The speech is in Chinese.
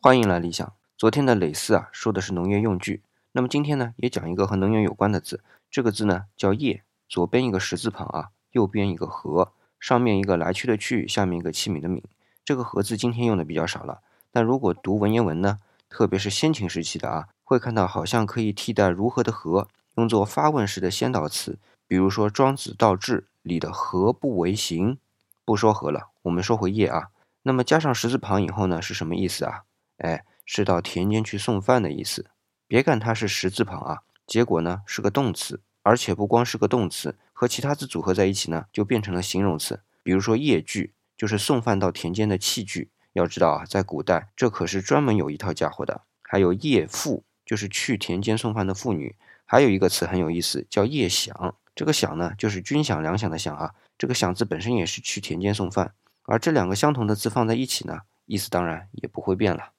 欢迎来理想。昨天的累四啊，说的是农业用具。那么今天呢，也讲一个和能源有关的字。这个字呢叫业，左边一个十字旁啊，右边一个禾，上面一个来去的去，下面一个器皿的皿。这个和字今天用的比较少了，但如果读文言文呢，特别是先秦时期的啊，会看到好像可以替代如何的何，用作发问式的先导词。比如说《庄子·道志》里的“何不为行”，不说何了，我们说回业啊。那么加上十字旁以后呢，是什么意思啊？哎，是到田间去送饭的意思。别看它是十字旁啊，结果呢是个动词，而且不光是个动词，和其他字组合在一起呢，就变成了形容词。比如说业具。就是送饭到田间的器具。要知道啊，在古代这可是专门有一套家伙的。还有夜妇，就是去田间送饭的妇女。还有一个词很有意思，叫夜响。这个响呢，就是军饷粮饷的饷啊。这个响字本身也是去田间送饭。而这两个相同的字放在一起呢，意思当然也不会变了。